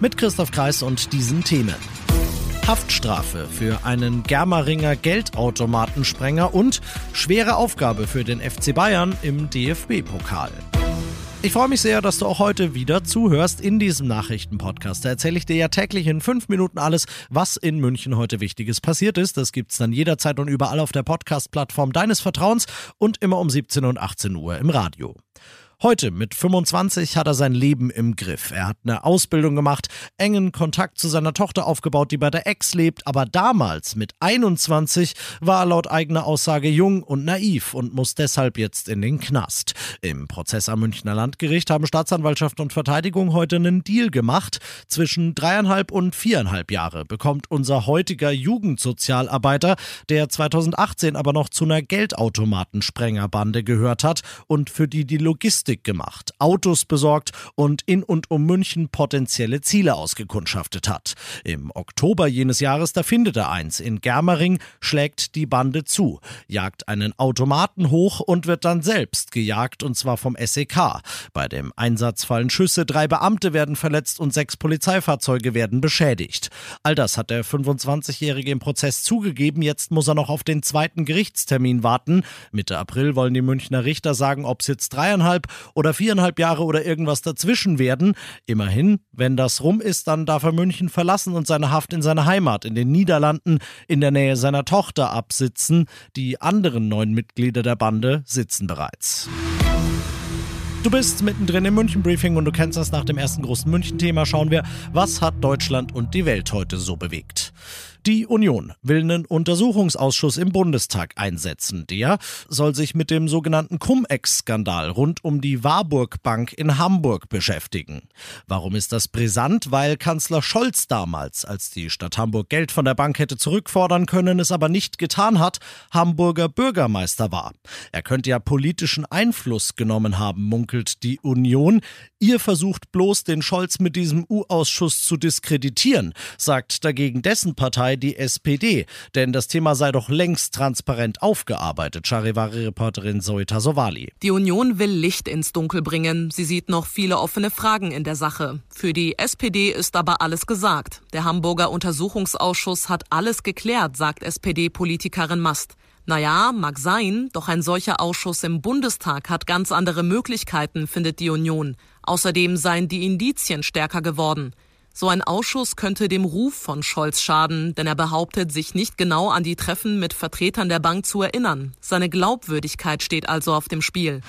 Mit Christoph Kreis und diesen Themen. Haftstrafe für einen Germeringer Geldautomatensprenger und schwere Aufgabe für den FC Bayern im DFB-Pokal. Ich freue mich sehr, dass du auch heute wieder zuhörst in diesem Nachrichtenpodcast. Da erzähle ich dir ja täglich in fünf Minuten alles, was in München heute Wichtiges passiert ist. Das gibt's dann jederzeit und überall auf der Podcast-Plattform deines Vertrauens und immer um 17 und 18 Uhr im Radio. Heute mit 25 hat er sein Leben im Griff. Er hat eine Ausbildung gemacht, engen Kontakt zu seiner Tochter aufgebaut, die bei der Ex lebt, aber damals mit 21 war er laut eigener Aussage jung und naiv und muss deshalb jetzt in den Knast. Im Prozess am Münchner Landgericht haben Staatsanwaltschaft und Verteidigung heute einen Deal gemacht. Zwischen dreieinhalb und viereinhalb Jahre bekommt unser heutiger Jugendsozialarbeiter, der 2018 aber noch zu einer Geldautomatensprengerbande gehört hat und für die die Logistik Logistik gemacht, Autos besorgt und in und um München potenzielle Ziele ausgekundschaftet hat. Im Oktober jenes Jahres, da findet er eins. In Germering schlägt die Bande zu, jagt einen Automaten hoch und wird dann selbst gejagt und zwar vom SEK. Bei dem Einsatz fallen Schüsse, drei Beamte werden verletzt und sechs Polizeifahrzeuge werden beschädigt. All das hat der 25-Jährige im Prozess zugegeben. Jetzt muss er noch auf den zweiten Gerichtstermin warten. Mitte April wollen die Münchner Richter sagen, ob es jetzt dreieinhalb oder viereinhalb Jahre oder irgendwas dazwischen werden. Immerhin, wenn das rum ist, dann darf er München verlassen und seine Haft in seine Heimat in den Niederlanden in der Nähe seiner Tochter absitzen. Die anderen neun Mitglieder der Bande sitzen bereits. Du bist mittendrin im München-Briefing und du kennst das nach dem ersten großen München-Thema. Schauen wir, was hat Deutschland und die Welt heute so bewegt. Die Union will einen Untersuchungsausschuss im Bundestag einsetzen. Der soll sich mit dem sogenannten Cum-Ex-Skandal rund um die Warburg Bank in Hamburg beschäftigen. Warum ist das brisant? Weil Kanzler Scholz damals, als die Stadt Hamburg Geld von der Bank hätte zurückfordern können, es aber nicht getan hat, Hamburger Bürgermeister war. Er könnte ja politischen Einfluss genommen haben, munkelt die Union. Ihr versucht bloß, den Scholz mit diesem U-Ausschuss zu diskreditieren, sagt dagegen dessen Partei sei die SPD, denn das Thema sei doch längst transparent aufgearbeitet, Charivari-Reporterin Zoe Tasovali. Die Union will Licht ins Dunkel bringen. Sie sieht noch viele offene Fragen in der Sache. Für die SPD ist aber alles gesagt. Der Hamburger Untersuchungsausschuss hat alles geklärt, sagt SPD-Politikerin Mast. Naja, mag sein, doch ein solcher Ausschuss im Bundestag hat ganz andere Möglichkeiten, findet die Union. Außerdem seien die Indizien stärker geworden. So ein Ausschuss könnte dem Ruf von Scholz schaden, denn er behauptet, sich nicht genau an die Treffen mit Vertretern der Bank zu erinnern. Seine Glaubwürdigkeit steht also auf dem Spiel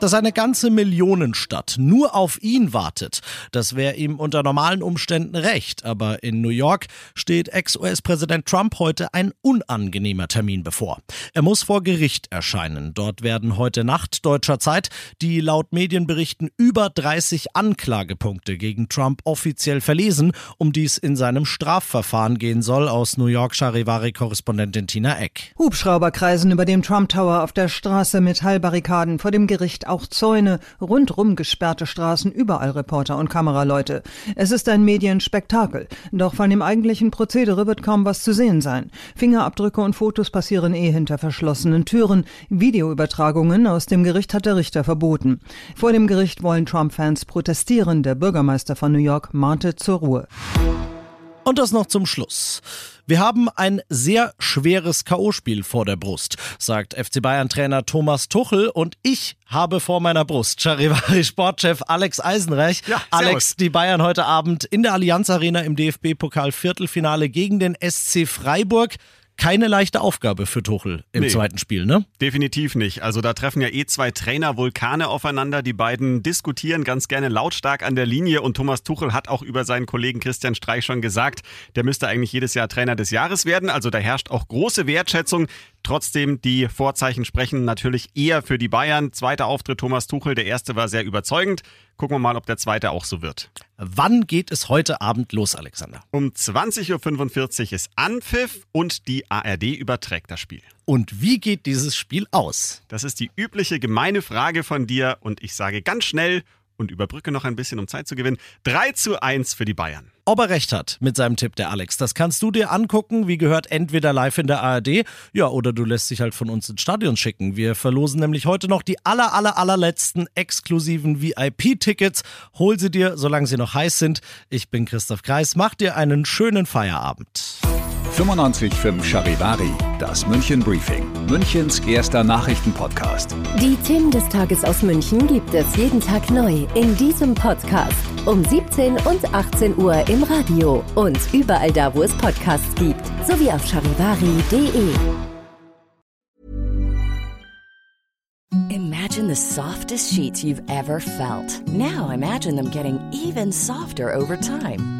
dass eine ganze Millionenstadt nur auf ihn wartet. Das wäre ihm unter normalen Umständen recht, aber in New York steht Ex-US-Präsident Trump heute ein unangenehmer Termin bevor. Er muss vor Gericht erscheinen. Dort werden heute Nacht deutscher Zeit die laut Medienberichten über 30 Anklagepunkte gegen Trump offiziell verlesen, um die es in seinem Strafverfahren gehen soll, aus New York Charivari-Korrespondentin Tina Eck. Hubschrauber kreisen über dem Trump Tower auf der Straße, Metallbarrikaden vor dem Gericht auch Zäune, rundrum gesperrte Straßen, überall Reporter und Kameraleute. Es ist ein Medienspektakel, doch von dem eigentlichen Prozedere wird kaum was zu sehen sein. Fingerabdrücke und Fotos passieren eh hinter verschlossenen Türen. Videoübertragungen aus dem Gericht hat der Richter verboten. Vor dem Gericht wollen Trump-Fans protestieren. Der Bürgermeister von New York mahnte zur Ruhe. Und das noch zum Schluss. Wir haben ein sehr schweres K.O.-Spiel vor der Brust, sagt FC Bayern-Trainer Thomas Tuchel und ich habe vor meiner Brust Charivari-Sportchef Alex Eisenreich. Ja, Alex, die Bayern heute Abend in der Allianz Arena im DFB-Pokal-Viertelfinale gegen den SC Freiburg keine leichte Aufgabe für Tuchel im nee, zweiten Spiel, ne? Definitiv nicht. Also da treffen ja eh zwei Trainer-Vulkane aufeinander. Die beiden diskutieren ganz gerne lautstark an der Linie und Thomas Tuchel hat auch über seinen Kollegen Christian Streich schon gesagt, der müsste eigentlich jedes Jahr Trainer des Jahres werden. Also da herrscht auch große Wertschätzung. Trotzdem, die Vorzeichen sprechen natürlich eher für die Bayern. Zweiter Auftritt Thomas Tuchel, der erste war sehr überzeugend. Gucken wir mal, ob der zweite auch so wird. Wann geht es heute Abend los, Alexander? Um 20.45 Uhr ist Anpfiff und die ARD überträgt das Spiel. Und wie geht dieses Spiel aus? Das ist die übliche gemeine Frage von dir und ich sage ganz schnell und überbrücke noch ein bisschen, um Zeit zu gewinnen. 3 zu 1 für die Bayern. Ob er recht hat mit seinem Tipp, der Alex, das kannst du dir angucken. Wie gehört, entweder live in der ARD, ja, oder du lässt dich halt von uns ins Stadion schicken. Wir verlosen nämlich heute noch die aller, aller, allerletzten exklusiven VIP-Tickets. Hol sie dir, solange sie noch heiß sind. Ich bin Christoph Kreis. Mach dir einen schönen Feierabend. 95.5 Charivari, das München Briefing, Münchens erster Nachrichtenpodcast. Die Themen des Tages aus München gibt es jeden Tag neu in diesem Podcast. Um 17 und 18 Uhr im Radio und überall da, wo es Podcasts gibt, sowie auf charivari.de. Imagine the softest sheets you've ever felt. Now imagine them getting even softer over time.